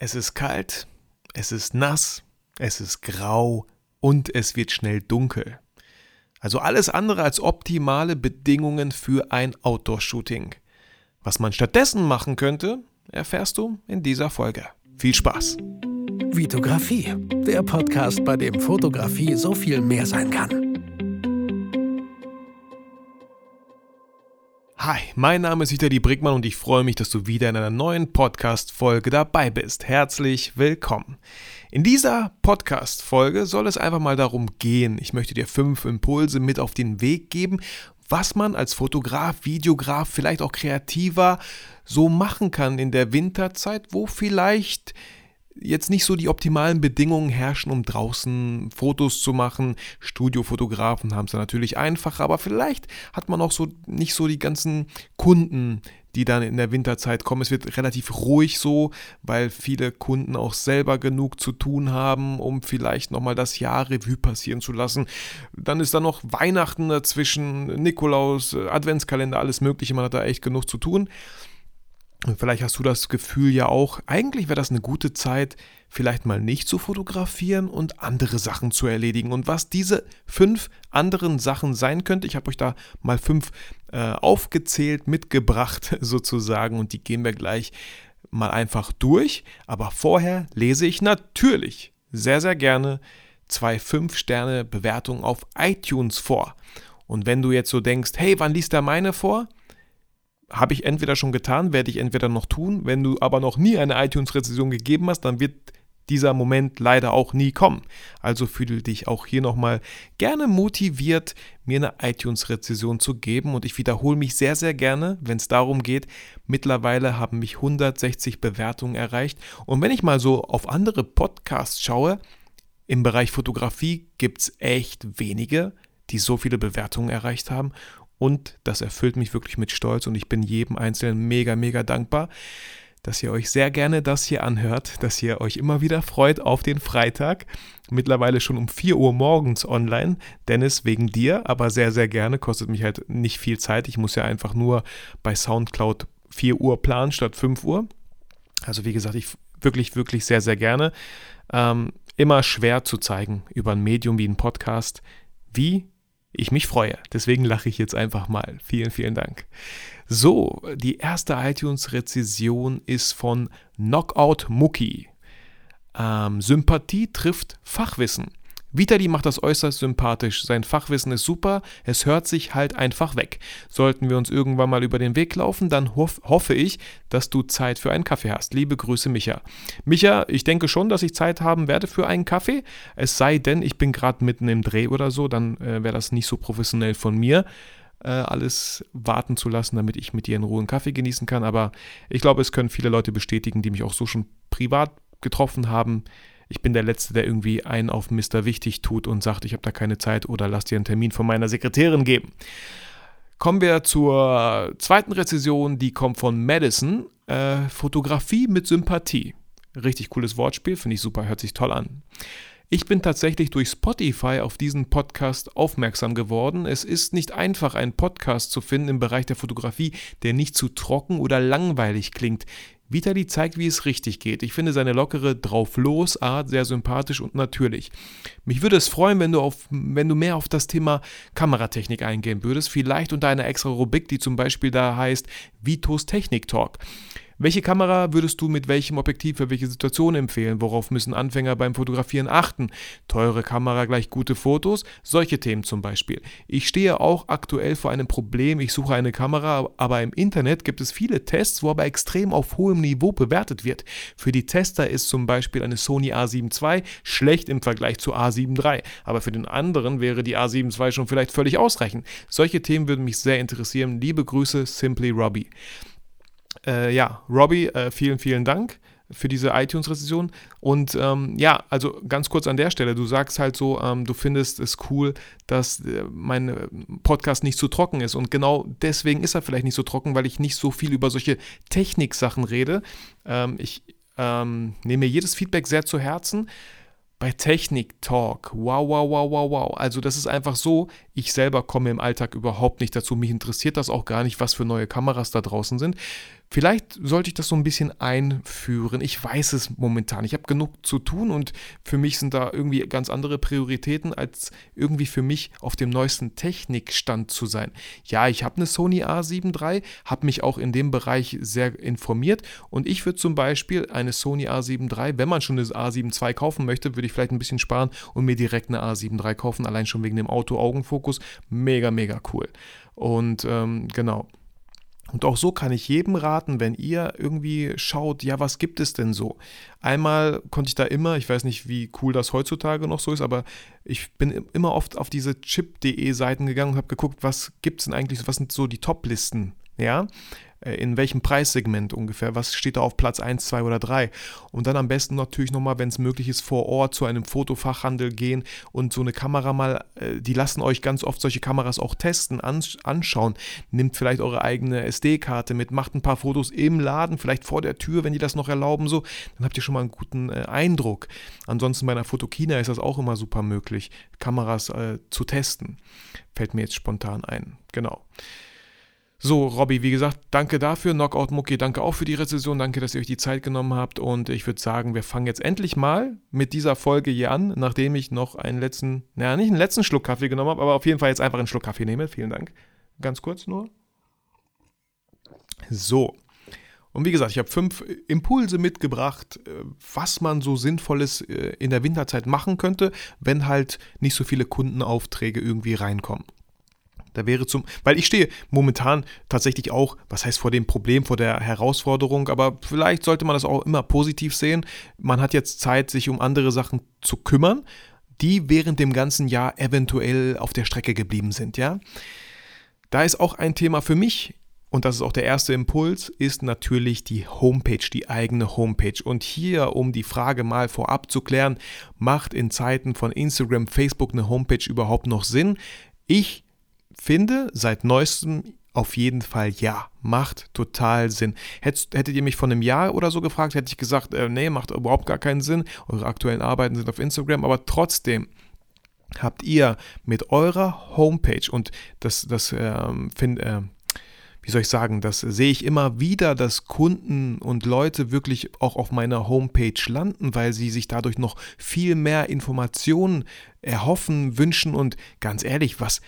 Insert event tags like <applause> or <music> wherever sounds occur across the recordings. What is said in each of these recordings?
Es ist kalt, es ist nass, es ist grau und es wird schnell dunkel. Also alles andere als optimale Bedingungen für ein Outdoor-Shooting. Was man stattdessen machen könnte, erfährst du in dieser Folge. Viel Spaß! Vitografie, der Podcast, bei dem Fotografie so viel mehr sein kann. Hi, mein Name ist Vitali Brickmann und ich freue mich, dass du wieder in einer neuen Podcast-Folge dabei bist. Herzlich willkommen. In dieser Podcast-Folge soll es einfach mal darum gehen. Ich möchte dir fünf Impulse mit auf den Weg geben, was man als Fotograf, Videograf, vielleicht auch Kreativer so machen kann in der Winterzeit, wo vielleicht jetzt nicht so die optimalen Bedingungen herrschen, um draußen Fotos zu machen. Studiofotografen haben es natürlich einfach, aber vielleicht hat man auch so nicht so die ganzen Kunden, die dann in der Winterzeit kommen. Es wird relativ ruhig so, weil viele Kunden auch selber genug zu tun haben, um vielleicht nochmal das Jahr Revue passieren zu lassen. Dann ist da noch Weihnachten dazwischen, Nikolaus, Adventskalender, alles Mögliche. Man hat da echt genug zu tun. Und vielleicht hast du das Gefühl ja auch, eigentlich wäre das eine gute Zeit, vielleicht mal nicht zu fotografieren und andere Sachen zu erledigen. Und was diese fünf anderen Sachen sein könnte, ich habe euch da mal fünf äh, aufgezählt, mitgebracht <laughs> sozusagen und die gehen wir gleich mal einfach durch. Aber vorher lese ich natürlich sehr, sehr gerne zwei 5-Sterne-Bewertungen auf iTunes vor. Und wenn du jetzt so denkst, hey, wann liest er meine vor? Habe ich entweder schon getan, werde ich entweder noch tun. Wenn du aber noch nie eine iTunes-Rezension gegeben hast, dann wird dieser Moment leider auch nie kommen. Also fühle dich auch hier nochmal gerne motiviert, mir eine iTunes-Rezension zu geben. Und ich wiederhole mich sehr, sehr gerne, wenn es darum geht. Mittlerweile haben mich 160 Bewertungen erreicht. Und wenn ich mal so auf andere Podcasts schaue, im Bereich Fotografie gibt es echt wenige, die so viele Bewertungen erreicht haben. Und das erfüllt mich wirklich mit Stolz und ich bin jedem Einzelnen mega, mega dankbar, dass ihr euch sehr gerne das hier anhört, dass ihr euch immer wieder freut auf den Freitag. Mittlerweile schon um 4 Uhr morgens online. Dennis, wegen dir, aber sehr, sehr gerne. Kostet mich halt nicht viel Zeit. Ich muss ja einfach nur bei Soundcloud 4 Uhr planen statt 5 Uhr. Also wie gesagt, ich wirklich, wirklich sehr, sehr gerne. Ähm, immer schwer zu zeigen über ein Medium wie ein Podcast, wie ich mich freue. Deswegen lache ich jetzt einfach mal. Vielen, vielen Dank. So, die erste iTunes-Rezession ist von Knockout Mucki. Ähm, Sympathie trifft Fachwissen. Vitali macht das äußerst sympathisch. Sein Fachwissen ist super, es hört sich halt einfach weg. Sollten wir uns irgendwann mal über den Weg laufen, dann hoff, hoffe ich, dass du Zeit für einen Kaffee hast. Liebe Grüße, Micha. Micha, ich denke schon, dass ich Zeit haben werde für einen Kaffee. Es sei denn, ich bin gerade mitten im Dreh oder so, dann äh, wäre das nicht so professionell von mir äh, alles warten zu lassen, damit ich mit dir in Ruhe einen Kaffee genießen kann. Aber ich glaube, es können viele Leute bestätigen, die mich auch so schon privat getroffen haben ich bin der Letzte, der irgendwie einen auf Mr. Wichtig tut und sagt, ich habe da keine Zeit oder lass dir einen Termin von meiner Sekretärin geben. Kommen wir zur zweiten Rezession, die kommt von Madison. Äh, Fotografie mit Sympathie. Richtig cooles Wortspiel, finde ich super, hört sich toll an. Ich bin tatsächlich durch Spotify auf diesen Podcast aufmerksam geworden. Es ist nicht einfach, einen Podcast zu finden im Bereich der Fotografie, der nicht zu trocken oder langweilig klingt. Vitali zeigt, wie es richtig geht. Ich finde seine lockere Drauflos-Art sehr sympathisch und natürlich. Mich würde es freuen, wenn du, auf, wenn du mehr auf das Thema Kameratechnik eingehen würdest. Vielleicht unter einer extra Rubrik, die zum Beispiel da heißt Vitos Technik Talk. Welche Kamera würdest du mit welchem Objektiv für welche Situation empfehlen? Worauf müssen Anfänger beim Fotografieren achten? Teure Kamera gleich gute Fotos? Solche Themen zum Beispiel. Ich stehe auch aktuell vor einem Problem. Ich suche eine Kamera, aber im Internet gibt es viele Tests, wo aber extrem auf hohem Niveau bewertet wird. Für die Tester ist zum Beispiel eine Sony A7 II schlecht im Vergleich zu A7 III, aber für den anderen wäre die A7 II schon vielleicht völlig ausreichend. Solche Themen würden mich sehr interessieren. Liebe Grüße, Simply Robbie. Äh, ja, Robbie, äh, vielen, vielen Dank für diese iTunes-Rezession. Und ähm, ja, also ganz kurz an der Stelle, du sagst halt so, ähm, du findest es cool, dass äh, mein äh, Podcast nicht so trocken ist. Und genau deswegen ist er vielleicht nicht so trocken, weil ich nicht so viel über solche Techniksachen rede. Ähm, ich ähm, nehme mir jedes Feedback sehr zu Herzen bei Technik Talk. Wow, wow, wow, wow, wow. Also das ist einfach so, ich selber komme im Alltag überhaupt nicht dazu. Mich interessiert das auch gar nicht, was für neue Kameras da draußen sind. Vielleicht sollte ich das so ein bisschen einführen. Ich weiß es momentan. Ich habe genug zu tun und für mich sind da irgendwie ganz andere Prioritäten, als irgendwie für mich auf dem neuesten Technikstand zu sein. Ja, ich habe eine Sony A7 III, habe mich auch in dem Bereich sehr informiert und ich würde zum Beispiel eine Sony A7 III, wenn man schon eine A7 II kaufen möchte, würde ich vielleicht ein bisschen sparen und mir direkt eine A7 III kaufen, allein schon wegen dem Auto-Augenfokus. Mega, mega cool. Und ähm, genau. Und auch so kann ich jedem raten, wenn ihr irgendwie schaut, ja, was gibt es denn so? Einmal konnte ich da immer, ich weiß nicht, wie cool das heutzutage noch so ist, aber ich bin immer oft auf diese chip.de Seiten gegangen und habe geguckt, was gibt es denn eigentlich, was sind so die Top-Listen, ja? Äh, in welchem Preissegment ungefähr, was steht da auf Platz 1, 2 oder 3. Und dann am besten natürlich nochmal, wenn es möglich ist, vor Ort zu einem Fotofachhandel gehen und so eine Kamera mal, äh, die lassen euch ganz oft solche Kameras auch testen, anschauen. Nehmt vielleicht eure eigene SD-Karte mit, macht ein paar Fotos im Laden, vielleicht vor der Tür, wenn die das noch erlauben, so, dann habt ihr schon mal einen guten äh, Eindruck. Ansonsten bei einer Fotokina ist das auch immer super möglich, Kameras äh, zu testen. Fällt mir jetzt spontan ein. Genau. So, Robby, wie gesagt, danke dafür. Knockout Mucki, danke auch für die Rezession. Danke, dass ihr euch die Zeit genommen habt. Und ich würde sagen, wir fangen jetzt endlich mal mit dieser Folge hier an, nachdem ich noch einen letzten, naja, nicht einen letzten Schluck Kaffee genommen habe, aber auf jeden Fall jetzt einfach einen Schluck Kaffee nehme. Vielen Dank. Ganz kurz nur. So. Und wie gesagt, ich habe fünf Impulse mitgebracht, äh, was man so Sinnvolles äh, in der Winterzeit machen könnte, wenn halt nicht so viele Kundenaufträge irgendwie reinkommen. Da wäre zum, weil ich stehe momentan tatsächlich auch, was heißt vor dem Problem, vor der Herausforderung, aber vielleicht sollte man das auch immer positiv sehen. Man hat jetzt Zeit, sich um andere Sachen zu kümmern, die während dem ganzen Jahr eventuell auf der Strecke geblieben sind, ja. Da ist auch ein Thema für mich, und das ist auch der erste Impuls, ist natürlich die Homepage, die eigene Homepage. Und hier, um die Frage mal vorab zu klären, macht in Zeiten von Instagram, Facebook eine Homepage überhaupt noch Sinn? Ich finde seit neuestem auf jeden Fall ja. Macht total Sinn. Hättet, hättet ihr mich vor einem Jahr oder so gefragt, hätte ich gesagt, äh, nee, macht überhaupt gar keinen Sinn. Eure aktuellen Arbeiten sind auf Instagram, aber trotzdem habt ihr mit eurer Homepage und das, das ähm, find, äh, wie soll ich sagen, das sehe ich immer wieder, dass Kunden und Leute wirklich auch auf meiner Homepage landen, weil sie sich dadurch noch viel mehr Informationen erhoffen, wünschen und ganz ehrlich, was,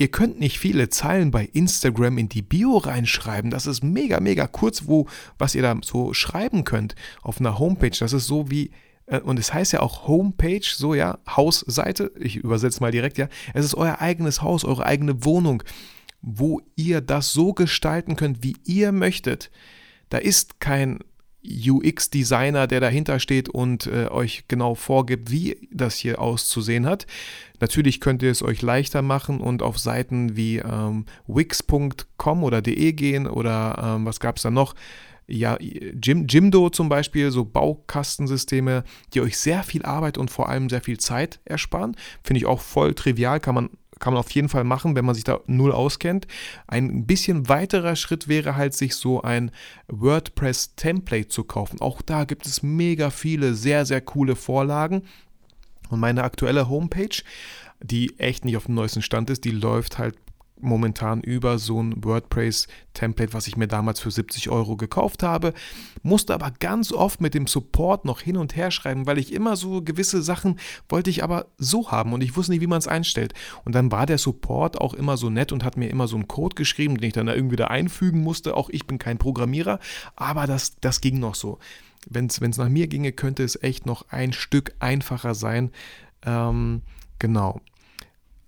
Ihr könnt nicht viele Zeilen bei Instagram in die Bio reinschreiben. Das ist mega, mega kurz, wo, was ihr da so schreiben könnt auf einer Homepage. Das ist so wie, äh, und es heißt ja auch Homepage, so ja, Hausseite. Ich übersetze mal direkt, ja. Es ist euer eigenes Haus, eure eigene Wohnung, wo ihr das so gestalten könnt, wie ihr möchtet. Da ist kein UX-Designer, der dahinter steht und äh, euch genau vorgibt, wie das hier auszusehen hat. Natürlich könnt ihr es euch leichter machen und auf Seiten wie ähm, wix.com oder de gehen oder ähm, was gab es da noch? Ja, Jim, Jimdo zum Beispiel, so Baukastensysteme, die euch sehr viel Arbeit und vor allem sehr viel Zeit ersparen. Finde ich auch voll trivial, kann man kann man auf jeden Fall machen, wenn man sich da null auskennt. Ein bisschen weiterer Schritt wäre halt, sich so ein WordPress-Template zu kaufen. Auch da gibt es mega viele sehr, sehr coole Vorlagen. Und meine aktuelle Homepage, die echt nicht auf dem neuesten Stand ist, die läuft halt momentan über so ein WordPress-Template, was ich mir damals für 70 Euro gekauft habe, musste aber ganz oft mit dem Support noch hin und her schreiben, weil ich immer so gewisse Sachen wollte ich aber so haben und ich wusste nicht, wie man es einstellt. Und dann war der Support auch immer so nett und hat mir immer so einen Code geschrieben, den ich dann da irgendwie da einfügen musste. Auch ich bin kein Programmierer, aber das, das ging noch so. Wenn es nach mir ginge, könnte es echt noch ein Stück einfacher sein. Ähm, genau.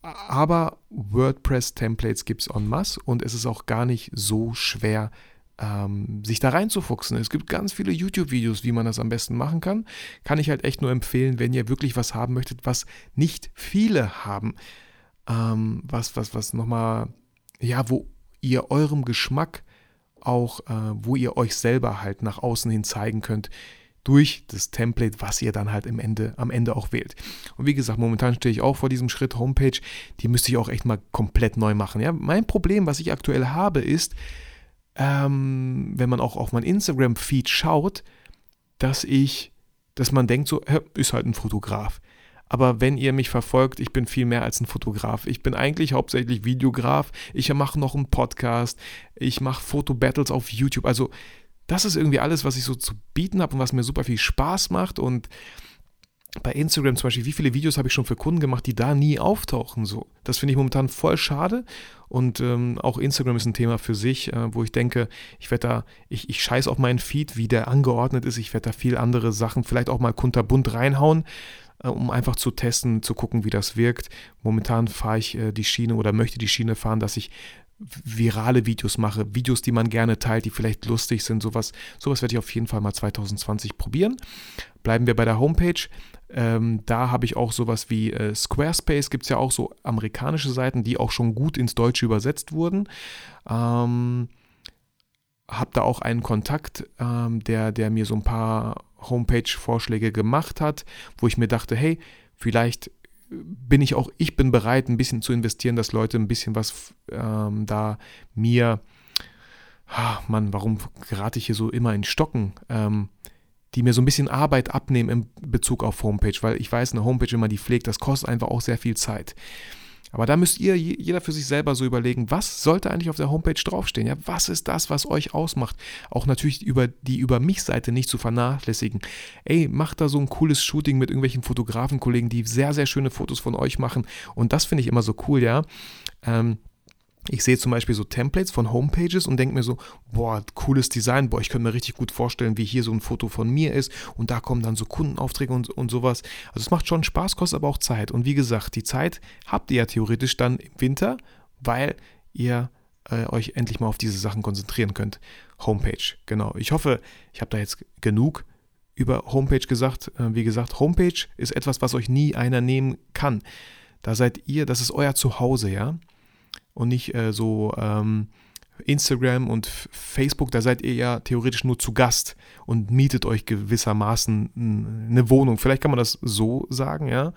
Aber WordPress-Templates gibt es en masse und es ist auch gar nicht so schwer, ähm, sich da reinzufuchsen. Es gibt ganz viele YouTube-Videos, wie man das am besten machen kann. Kann ich halt echt nur empfehlen, wenn ihr wirklich was haben möchtet, was nicht viele haben. Ähm, was, was, was nochmal, ja, wo ihr eurem Geschmack auch, äh, wo ihr euch selber halt nach außen hin zeigen könnt, durch das Template, was ihr dann halt im Ende, am Ende auch wählt. Und wie gesagt, momentan stehe ich auch vor diesem Schritt Homepage, die müsste ich auch echt mal komplett neu machen. Ja, mein Problem, was ich aktuell habe, ist, ähm, wenn man auch auf mein Instagram-Feed schaut, dass ich, dass man denkt, so, ist halt ein Fotograf. Aber wenn ihr mich verfolgt, ich bin viel mehr als ein Fotograf. Ich bin eigentlich hauptsächlich Videograf. Ich mache noch einen Podcast. Ich mache Fotobattles auf YouTube. Also das ist irgendwie alles, was ich so zu bieten habe und was mir super viel Spaß macht. Und bei Instagram zum Beispiel, wie viele Videos habe ich schon für Kunden gemacht, die da nie auftauchen? So, das finde ich momentan voll schade. Und ähm, auch Instagram ist ein Thema für sich, äh, wo ich denke, ich werde da, ich, ich scheiß auf meinen Feed, wie der angeordnet ist. Ich werde da viel andere Sachen, vielleicht auch mal kunterbunt reinhauen, äh, um einfach zu testen, zu gucken, wie das wirkt. Momentan fahre ich äh, die Schiene oder möchte die Schiene fahren, dass ich virale Videos mache, Videos, die man gerne teilt, die vielleicht lustig sind, sowas, sowas werde ich auf jeden Fall mal 2020 probieren. Bleiben wir bei der Homepage. Ähm, da habe ich auch sowas wie äh, Squarespace, gibt es ja auch so amerikanische Seiten, die auch schon gut ins Deutsche übersetzt wurden. Ähm, habe da auch einen Kontakt, ähm, der, der mir so ein paar Homepage-Vorschläge gemacht hat, wo ich mir dachte, hey, vielleicht bin ich auch, ich bin bereit, ein bisschen zu investieren, dass Leute ein bisschen was ähm, da mir, ah, Mann, warum gerate ich hier so immer in Stocken? Ähm, die mir so ein bisschen Arbeit abnehmen in Bezug auf Homepage, weil ich weiß, eine Homepage, wenn man die pflegt, das kostet einfach auch sehr viel Zeit. Aber da müsst ihr jeder für sich selber so überlegen, was sollte eigentlich auf der Homepage draufstehen? Ja, was ist das, was euch ausmacht? Auch natürlich über die über mich Seite nicht zu vernachlässigen. Ey, macht da so ein cooles Shooting mit irgendwelchen Fotografenkollegen, die sehr sehr schöne Fotos von euch machen und das finde ich immer so cool, ja. Ähm, ich sehe zum Beispiel so Templates von Homepages und denke mir so, boah, cooles Design, boah, ich könnte mir richtig gut vorstellen, wie hier so ein Foto von mir ist und da kommen dann so Kundenaufträge und, und sowas. Also es macht schon Spaß, kostet aber auch Zeit. Und wie gesagt, die Zeit habt ihr ja theoretisch dann im Winter, weil ihr äh, euch endlich mal auf diese Sachen konzentrieren könnt. Homepage, genau. Ich hoffe, ich habe da jetzt genug über Homepage gesagt. Äh, wie gesagt, Homepage ist etwas, was euch nie einer nehmen kann. Da seid ihr, das ist euer Zuhause, ja und nicht äh, so ähm, Instagram und Facebook, da seid ihr ja theoretisch nur zu Gast und mietet euch gewissermaßen eine Wohnung. Vielleicht kann man das so sagen, ja.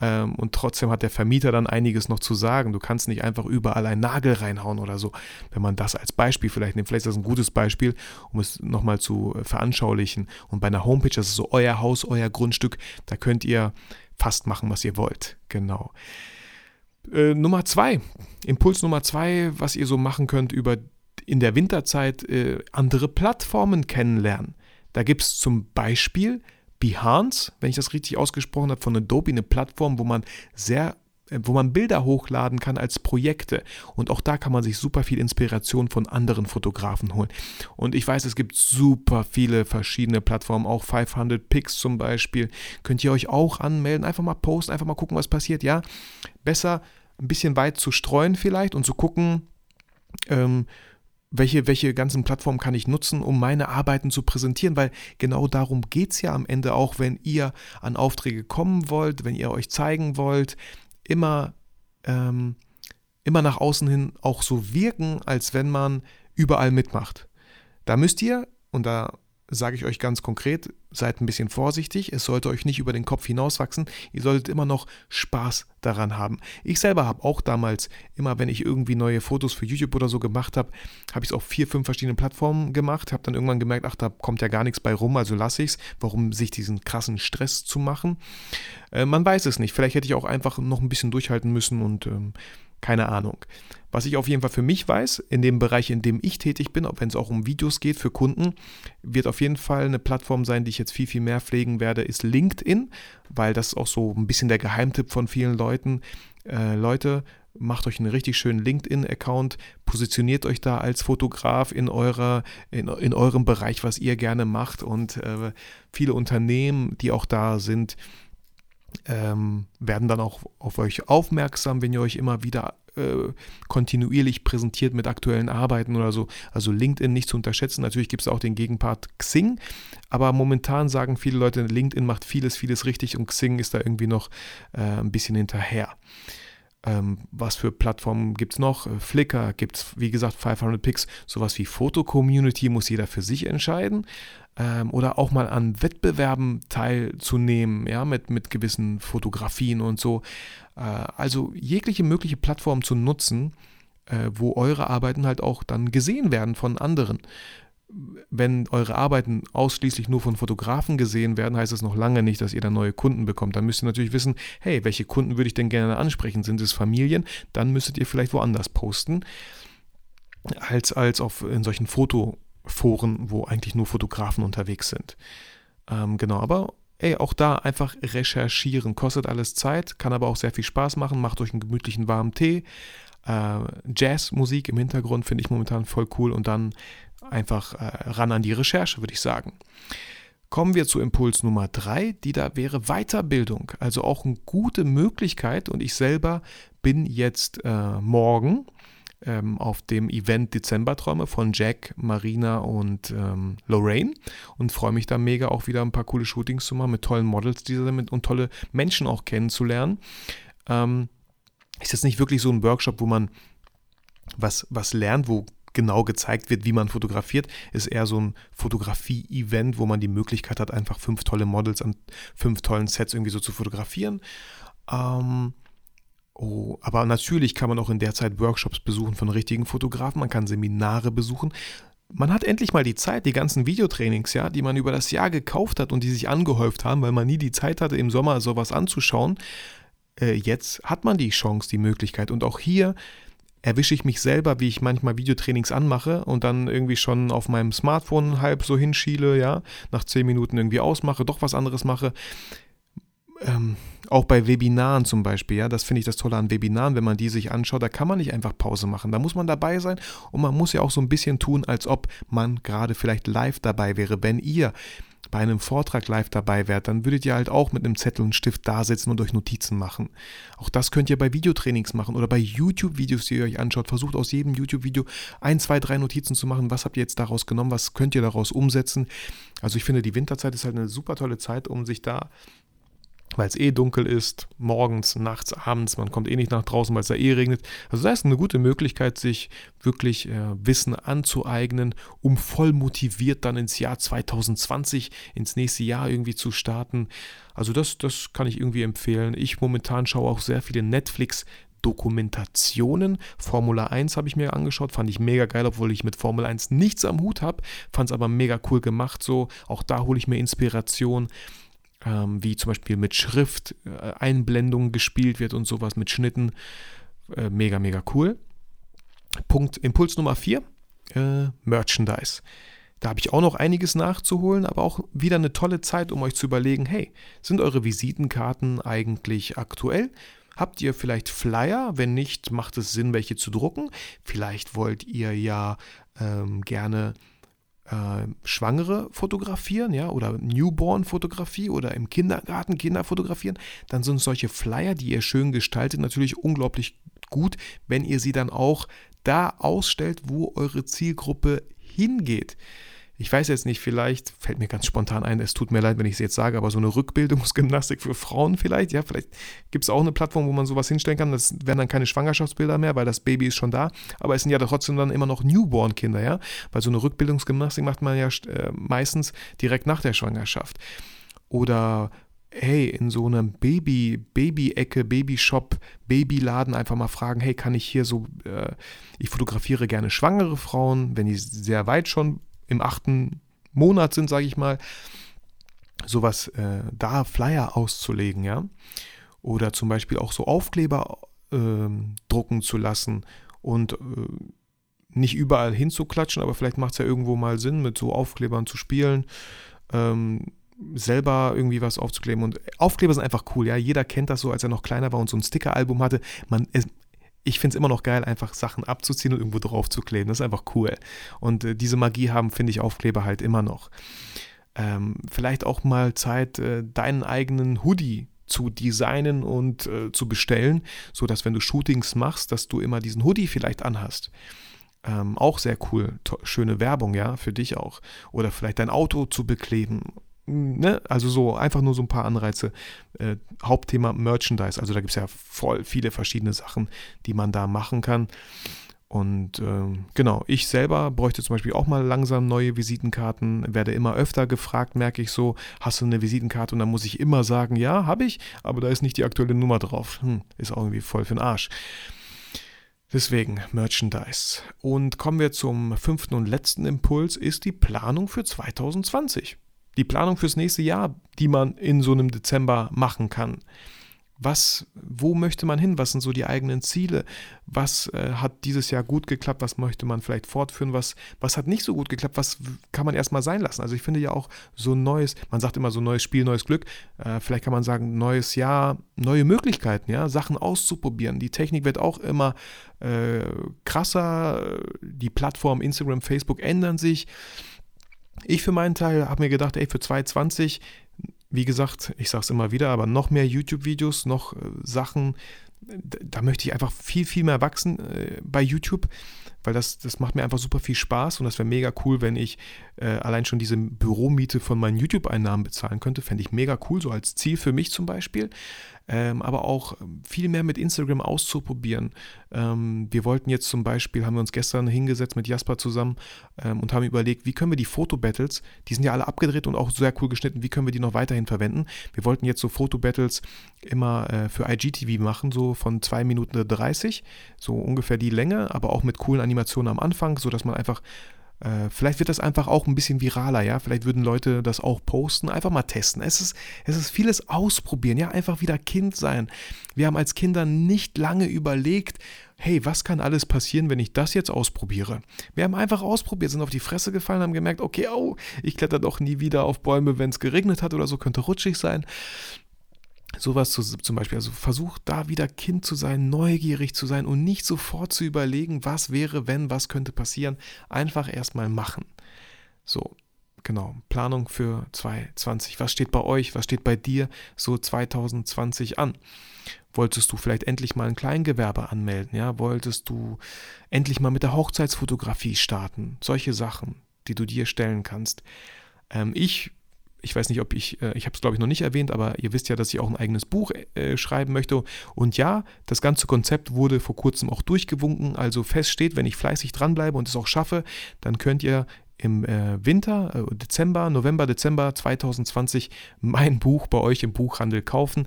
Ähm, und trotzdem hat der Vermieter dann einiges noch zu sagen. Du kannst nicht einfach überall einen Nagel reinhauen oder so. Wenn man das als Beispiel vielleicht nimmt, vielleicht ist das ein gutes Beispiel, um es nochmal zu veranschaulichen. Und bei einer Homepage, das ist so euer Haus, euer Grundstück, da könnt ihr fast machen, was ihr wollt. Genau. Äh, Nummer zwei, Impuls Nummer zwei, was ihr so machen könnt über in der Winterzeit äh, andere Plattformen kennenlernen. Da gibt es zum Beispiel Behance, wenn ich das richtig ausgesprochen habe, von Adobe, eine Plattform, wo man sehr wo man Bilder hochladen kann als Projekte. Und auch da kann man sich super viel Inspiration von anderen Fotografen holen. Und ich weiß, es gibt super viele verschiedene Plattformen, auch 500 Pix zum Beispiel. Könnt ihr euch auch anmelden, einfach mal posten, einfach mal gucken, was passiert. Ja, besser ein bisschen weit zu streuen vielleicht und zu gucken, ähm, welche, welche ganzen Plattformen kann ich nutzen, um meine Arbeiten zu präsentieren, weil genau darum geht es ja am Ende auch, wenn ihr an Aufträge kommen wollt, wenn ihr euch zeigen wollt, immer, ähm, immer nach außen hin auch so wirken, als wenn man überall mitmacht. Da müsst ihr, und da sage ich euch ganz konkret, seid ein bisschen vorsichtig, es sollte euch nicht über den Kopf hinauswachsen, ihr solltet immer noch Spaß daran haben. Ich selber habe auch damals, immer wenn ich irgendwie neue Fotos für YouTube oder so gemacht habe, habe ich es auf vier, fünf verschiedenen Plattformen gemacht, habe dann irgendwann gemerkt, ach, da kommt ja gar nichts bei rum, also lasse ich es, warum sich diesen krassen Stress zu machen. Äh, man weiß es nicht, vielleicht hätte ich auch einfach noch ein bisschen durchhalten müssen und ähm, keine Ahnung. Was ich auf jeden Fall für mich weiß, in dem Bereich, in dem ich tätig bin, auch wenn es auch um Videos geht für Kunden, wird auf jeden Fall eine Plattform sein, die ich jetzt viel, viel mehr pflegen werde, ist LinkedIn, weil das ist auch so ein bisschen der Geheimtipp von vielen Leuten. Äh, Leute, macht euch einen richtig schönen LinkedIn-Account, positioniert euch da als Fotograf in, eurer, in, in eurem Bereich, was ihr gerne macht und äh, viele Unternehmen, die auch da sind, ähm, werden dann auch auf euch aufmerksam, wenn ihr euch immer wieder äh, kontinuierlich präsentiert mit aktuellen Arbeiten oder so. Also LinkedIn nicht zu unterschätzen. Natürlich gibt es auch den Gegenpart Xing, aber momentan sagen viele Leute, LinkedIn macht vieles, vieles richtig und Xing ist da irgendwie noch äh, ein bisschen hinterher. Ähm, was für Plattformen gibt es noch? Äh, Flickr gibt es, wie gesagt, 500 Pix. Sowas wie Foto-Community muss jeder für sich entscheiden. Ähm, oder auch mal an Wettbewerben teilzunehmen, ja, mit, mit gewissen Fotografien und so. Äh, also jegliche mögliche Plattform zu nutzen, äh, wo eure Arbeiten halt auch dann gesehen werden von anderen. Wenn eure Arbeiten ausschließlich nur von Fotografen gesehen werden, heißt das noch lange nicht, dass ihr dann neue Kunden bekommt. Dann müsst ihr natürlich wissen, hey, welche Kunden würde ich denn gerne ansprechen? Sind es Familien? Dann müsstet ihr vielleicht woanders posten, als, als auf, in solchen Fotoforen, wo eigentlich nur Fotografen unterwegs sind. Ähm, genau, aber ey, auch da einfach recherchieren. Kostet alles Zeit, kann aber auch sehr viel Spaß machen. Macht euch einen gemütlichen warmen Tee. Äh, Jazzmusik im Hintergrund finde ich momentan voll cool und dann einfach äh, ran an die Recherche, würde ich sagen. Kommen wir zu Impuls Nummer drei, die da wäre Weiterbildung. Also auch eine gute Möglichkeit und ich selber bin jetzt äh, morgen ähm, auf dem Event Dezemberträume von Jack, Marina und ähm, Lorraine und freue mich da mega auch wieder ein paar coole Shootings zu machen mit tollen Models die und tolle Menschen auch kennenzulernen. Ähm, ist jetzt nicht wirklich so ein Workshop, wo man was, was lernt, wo genau gezeigt wird, wie man fotografiert, ist eher so ein Fotografie-Event, wo man die Möglichkeit hat, einfach fünf tolle Models an fünf tollen Sets irgendwie so zu fotografieren. Ähm, oh, aber natürlich kann man auch in der Zeit Workshops besuchen von richtigen Fotografen, man kann Seminare besuchen. Man hat endlich mal die Zeit, die ganzen Videotrainings, ja, die man über das Jahr gekauft hat und die sich angehäuft haben, weil man nie die Zeit hatte, im Sommer sowas anzuschauen. Äh, jetzt hat man die Chance, die Möglichkeit. Und auch hier erwische ich mich selber, wie ich manchmal Videotrainings anmache und dann irgendwie schon auf meinem Smartphone halb so hinschiele, ja, nach zehn Minuten irgendwie ausmache, doch was anderes mache. Ähm, auch bei Webinaren zum Beispiel, ja, das finde ich das Tolle an Webinaren, wenn man die sich anschaut, da kann man nicht einfach Pause machen. Da muss man dabei sein und man muss ja auch so ein bisschen tun, als ob man gerade vielleicht live dabei wäre. Wenn ihr bei einem Vortrag live dabei wärt, dann würdet ihr halt auch mit einem Zettel und Stift da sitzen und euch Notizen machen. Auch das könnt ihr bei Videotrainings machen oder bei YouTube-Videos, die ihr euch anschaut. Versucht aus jedem YouTube-Video ein, zwei, drei Notizen zu machen. Was habt ihr jetzt daraus genommen? Was könnt ihr daraus umsetzen? Also ich finde, die Winterzeit ist halt eine super tolle Zeit, um sich da weil es eh dunkel ist, morgens, nachts, abends, man kommt eh nicht nach draußen, weil es da eh regnet. Also da ist eine gute Möglichkeit, sich wirklich äh, Wissen anzueignen, um voll motiviert dann ins Jahr 2020, ins nächste Jahr irgendwie zu starten. Also das, das kann ich irgendwie empfehlen. Ich momentan schaue auch sehr viele Netflix Dokumentationen. Formula 1 habe ich mir angeschaut, fand ich mega geil, obwohl ich mit Formel 1 nichts am Hut habe, fand es aber mega cool gemacht so. Auch da hole ich mir Inspiration ähm, wie zum Beispiel mit Schrift, äh, Einblendungen gespielt wird und sowas mit Schnitten. Äh, mega, mega cool. Punkt, Impuls Nummer 4, äh, Merchandise. Da habe ich auch noch einiges nachzuholen, aber auch wieder eine tolle Zeit, um euch zu überlegen, hey, sind eure Visitenkarten eigentlich aktuell? Habt ihr vielleicht Flyer? Wenn nicht, macht es Sinn, welche zu drucken. Vielleicht wollt ihr ja ähm, gerne äh, Schwangere fotografieren, ja, oder Newborn-Fotografie oder im Kindergarten Kinder fotografieren, dann sind solche Flyer, die ihr schön gestaltet, natürlich unglaublich gut, wenn ihr sie dann auch da ausstellt, wo eure Zielgruppe hingeht ich weiß jetzt nicht, vielleicht fällt mir ganz spontan ein, es tut mir leid, wenn ich es jetzt sage, aber so eine Rückbildungsgymnastik für Frauen vielleicht, ja, vielleicht gibt es auch eine Plattform, wo man sowas hinstellen kann. Das wären dann keine Schwangerschaftsbilder mehr, weil das Baby ist schon da, aber es sind ja trotzdem dann immer noch Newborn-Kinder, ja, weil so eine Rückbildungsgymnastik macht man ja äh, meistens direkt nach der Schwangerschaft. Oder hey, in so einem Baby, Baby-Ecke, Baby-Shop, Babyladen einfach mal fragen, hey, kann ich hier so, äh, ich fotografiere gerne schwangere Frauen, wenn die sehr weit schon im achten Monat sind, sage ich mal, sowas äh, da Flyer auszulegen, ja. Oder zum Beispiel auch so Aufkleber äh, drucken zu lassen und äh, nicht überall hinzuklatschen, aber vielleicht macht es ja irgendwo mal Sinn, mit so Aufklebern zu spielen. Ähm, selber irgendwie was aufzukleben. Und Aufkleber sind einfach cool, ja. Jeder kennt das so, als er noch kleiner war und so ein Sticker-Album hatte. Man, es, ich finde es immer noch geil, einfach Sachen abzuziehen und irgendwo drauf zu kleben. Das ist einfach cool. Und äh, diese Magie haben, finde ich, Aufkleber halt immer noch. Ähm, vielleicht auch mal Zeit, äh, deinen eigenen Hoodie zu designen und äh, zu bestellen, sodass wenn du Shootings machst, dass du immer diesen Hoodie vielleicht anhast. Ähm, auch sehr cool, schöne Werbung, ja, für dich auch. Oder vielleicht dein Auto zu bekleben Ne? Also so einfach nur so ein paar Anreize. Äh, Hauptthema Merchandise. Also da gibt es ja voll viele verschiedene Sachen, die man da machen kann. Und äh, genau, ich selber bräuchte zum Beispiel auch mal langsam neue Visitenkarten, werde immer öfter gefragt, merke ich so, hast du eine Visitenkarte? Und dann muss ich immer sagen, ja, habe ich, aber da ist nicht die aktuelle Nummer drauf. Hm, ist auch irgendwie voll für den Arsch. Deswegen Merchandise. Und kommen wir zum fünften und letzten Impuls, ist die Planung für 2020. Die Planung fürs nächste Jahr, die man in so einem Dezember machen kann was, wo möchte man hin? Was sind so die eigenen Ziele? Was äh, hat dieses Jahr gut geklappt? Was möchte man vielleicht fortführen? Was, was hat nicht so gut geklappt? Was kann man erstmal sein lassen? Also ich finde ja auch so ein neues, man sagt immer so neues Spiel, neues Glück. Äh, vielleicht kann man sagen, neues Jahr, neue Möglichkeiten, ja, Sachen auszuprobieren. Die Technik wird auch immer äh, krasser. Die Plattformen Instagram, Facebook ändern sich. Ich für meinen Teil habe mir gedacht, ey, für 2020 wie gesagt, ich sage es immer wieder, aber noch mehr YouTube-Videos, noch äh, Sachen, da möchte ich einfach viel, viel mehr wachsen äh, bei YouTube weil das, das macht mir einfach super viel Spaß und das wäre mega cool, wenn ich äh, allein schon diese Büromiete von meinen YouTube-Einnahmen bezahlen könnte. Fände ich mega cool, so als Ziel für mich zum Beispiel. Ähm, aber auch viel mehr mit Instagram auszuprobieren. Ähm, wir wollten jetzt zum Beispiel, haben wir uns gestern hingesetzt mit Jasper zusammen ähm, und haben überlegt, wie können wir die Fotobattles, die sind ja alle abgedreht und auch sehr cool geschnitten, wie können wir die noch weiterhin verwenden. Wir wollten jetzt so Fotobattles immer äh, für IGTV machen, so von 2 Minuten 30, so ungefähr die Länge, aber auch mit coolen Animationen Animation am Anfang, sodass man einfach, äh, vielleicht wird das einfach auch ein bisschen viraler, ja. Vielleicht würden Leute das auch posten, einfach mal testen. Es ist, es ist vieles ausprobieren, ja, einfach wieder Kind sein. Wir haben als Kinder nicht lange überlegt, hey, was kann alles passieren, wenn ich das jetzt ausprobiere? Wir haben einfach ausprobiert, sind auf die Fresse gefallen, haben gemerkt, okay, oh, ich kletter doch nie wieder auf Bäume, wenn es geregnet hat oder so, könnte rutschig sein. Sowas zu, zum Beispiel, also versucht da wieder Kind zu sein, neugierig zu sein und nicht sofort zu überlegen, was wäre, wenn, was könnte passieren. Einfach erstmal machen. So, genau. Planung für 2020. Was steht bei euch? Was steht bei dir so 2020 an? Wolltest du vielleicht endlich mal ein Kleingewerbe anmelden? Ja, wolltest du endlich mal mit der Hochzeitsfotografie starten? Solche Sachen, die du dir stellen kannst. Ähm, ich ich weiß nicht, ob ich, äh, ich habe es glaube ich noch nicht erwähnt, aber ihr wisst ja, dass ich auch ein eigenes Buch äh, schreiben möchte. Und ja, das ganze Konzept wurde vor kurzem auch durchgewunken. Also feststeht, wenn ich fleißig dranbleibe und es auch schaffe, dann könnt ihr im äh, Winter, äh, Dezember, November, Dezember 2020 mein Buch bei euch im Buchhandel kaufen,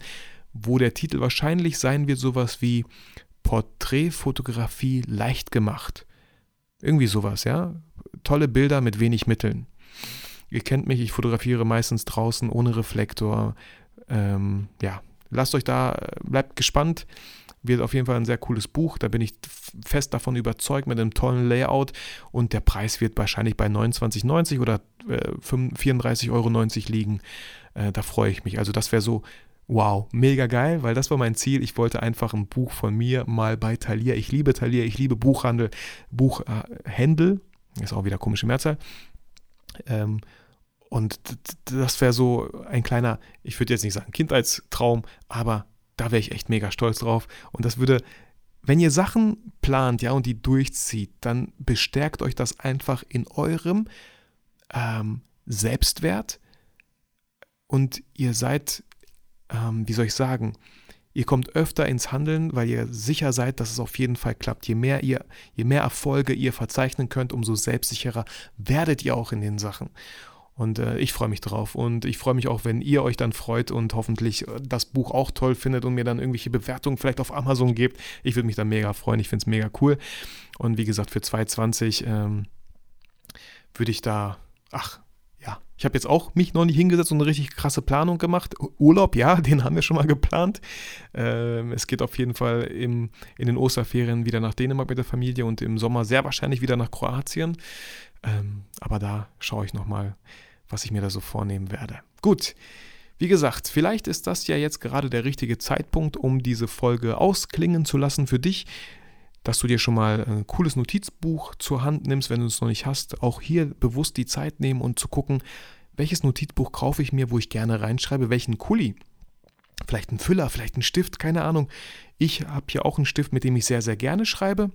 wo der Titel wahrscheinlich sein wird sowas wie Porträtfotografie leicht gemacht. Irgendwie sowas, ja. Tolle Bilder mit wenig Mitteln. Ihr kennt mich, ich fotografiere meistens draußen ohne Reflektor. Ähm, ja, lasst euch da, bleibt gespannt. Wird auf jeden Fall ein sehr cooles Buch. Da bin ich fest davon überzeugt mit einem tollen Layout. Und der Preis wird wahrscheinlich bei 29,90 oder äh, 34,90 Euro liegen. Äh, da freue ich mich. Also, das wäre so Wow, mega geil, weil das war mein Ziel. Ich wollte einfach ein Buch von mir mal bei Thalia. Ich liebe Thalia, ich liebe Buchhandel, Buchhändel, äh, ist auch wieder komische Mehrzahl. Ähm, und das wäre so ein kleiner, ich würde jetzt nicht sagen Kindheitstraum, aber da wäre ich echt mega stolz drauf. Und das würde, wenn ihr Sachen plant, ja, und die durchzieht, dann bestärkt euch das einfach in eurem ähm, Selbstwert und ihr seid, ähm, wie soll ich sagen, ihr kommt öfter ins Handeln, weil ihr sicher seid, dass es auf jeden Fall klappt. Je mehr ihr, je mehr Erfolge ihr verzeichnen könnt, umso selbstsicherer werdet ihr auch in den Sachen. Und äh, ich freue mich drauf. Und ich freue mich auch, wenn ihr euch dann freut und hoffentlich äh, das Buch auch toll findet und mir dann irgendwelche Bewertungen vielleicht auf Amazon gebt. Ich würde mich da mega freuen. Ich finde es mega cool. Und wie gesagt, für 2020 ähm, würde ich da, ach, ja, ich habe jetzt auch mich noch nicht hingesetzt und eine richtig krasse Planung gemacht. Urlaub, ja, <laughs> den haben wir schon mal geplant. Ähm, es geht auf jeden Fall im, in den Osterferien wieder nach Dänemark mit der Familie und im Sommer sehr wahrscheinlich wieder nach Kroatien. Ähm, aber da schaue ich nochmal, was ich mir da so vornehmen werde. Gut. Wie gesagt, vielleicht ist das ja jetzt gerade der richtige Zeitpunkt, um diese Folge ausklingen zu lassen für dich dass du dir schon mal ein cooles Notizbuch zur Hand nimmst, wenn du es noch nicht hast. Auch hier bewusst die Zeit nehmen und zu gucken, welches Notizbuch kaufe ich mir, wo ich gerne reinschreibe, welchen Kuli. Vielleicht ein Füller, vielleicht ein Stift, keine Ahnung. Ich habe hier auch einen Stift, mit dem ich sehr, sehr gerne schreibe,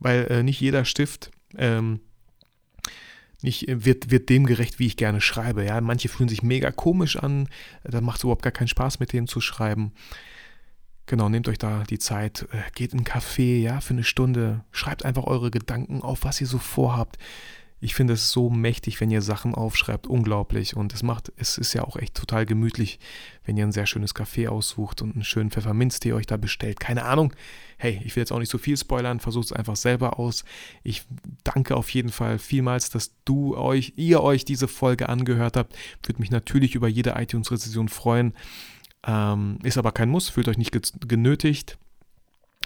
weil äh, nicht jeder Stift ähm, nicht, äh, wird, wird dem gerecht, wie ich gerne schreibe. Ja? Manche fühlen sich mega komisch an, da macht es überhaupt gar keinen Spaß, mit denen zu schreiben. Genau, nehmt euch da die Zeit, äh, geht in einen Café, ja, für eine Stunde, schreibt einfach eure Gedanken auf, was ihr so vorhabt. ich finde es so mächtig, wenn ihr Sachen aufschreibt, unglaublich. Und es macht, es ist ja auch echt total gemütlich, wenn ihr ein sehr schönes Café aussucht und einen schönen Pfefferminztee euch da bestellt. Keine Ahnung. Hey, ich will jetzt auch nicht so viel spoilern, versucht es einfach selber aus. Ich danke auf jeden Fall vielmals, dass du euch, ihr euch diese Folge angehört habt. Würde mich natürlich über jede iTunes-Rezession freuen. Ähm, ist aber kein Muss, fühlt euch nicht genötigt.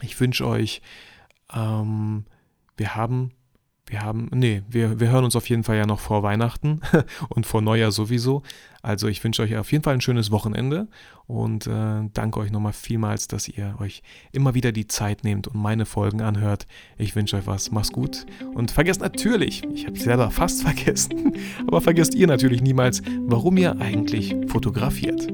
Ich wünsche euch, ähm, wir haben wir haben, nee, wir, wir hören uns auf jeden Fall ja noch vor Weihnachten <laughs> und vor Neujahr sowieso. Also ich wünsche euch auf jeden Fall ein schönes Wochenende und äh, danke euch nochmal vielmals, dass ihr euch immer wieder die Zeit nehmt und meine Folgen anhört. Ich wünsche euch was, mach's gut und vergesst natürlich, ich habe selber fast <laughs> vergessen, aber vergesst ihr natürlich niemals, warum ihr eigentlich fotografiert.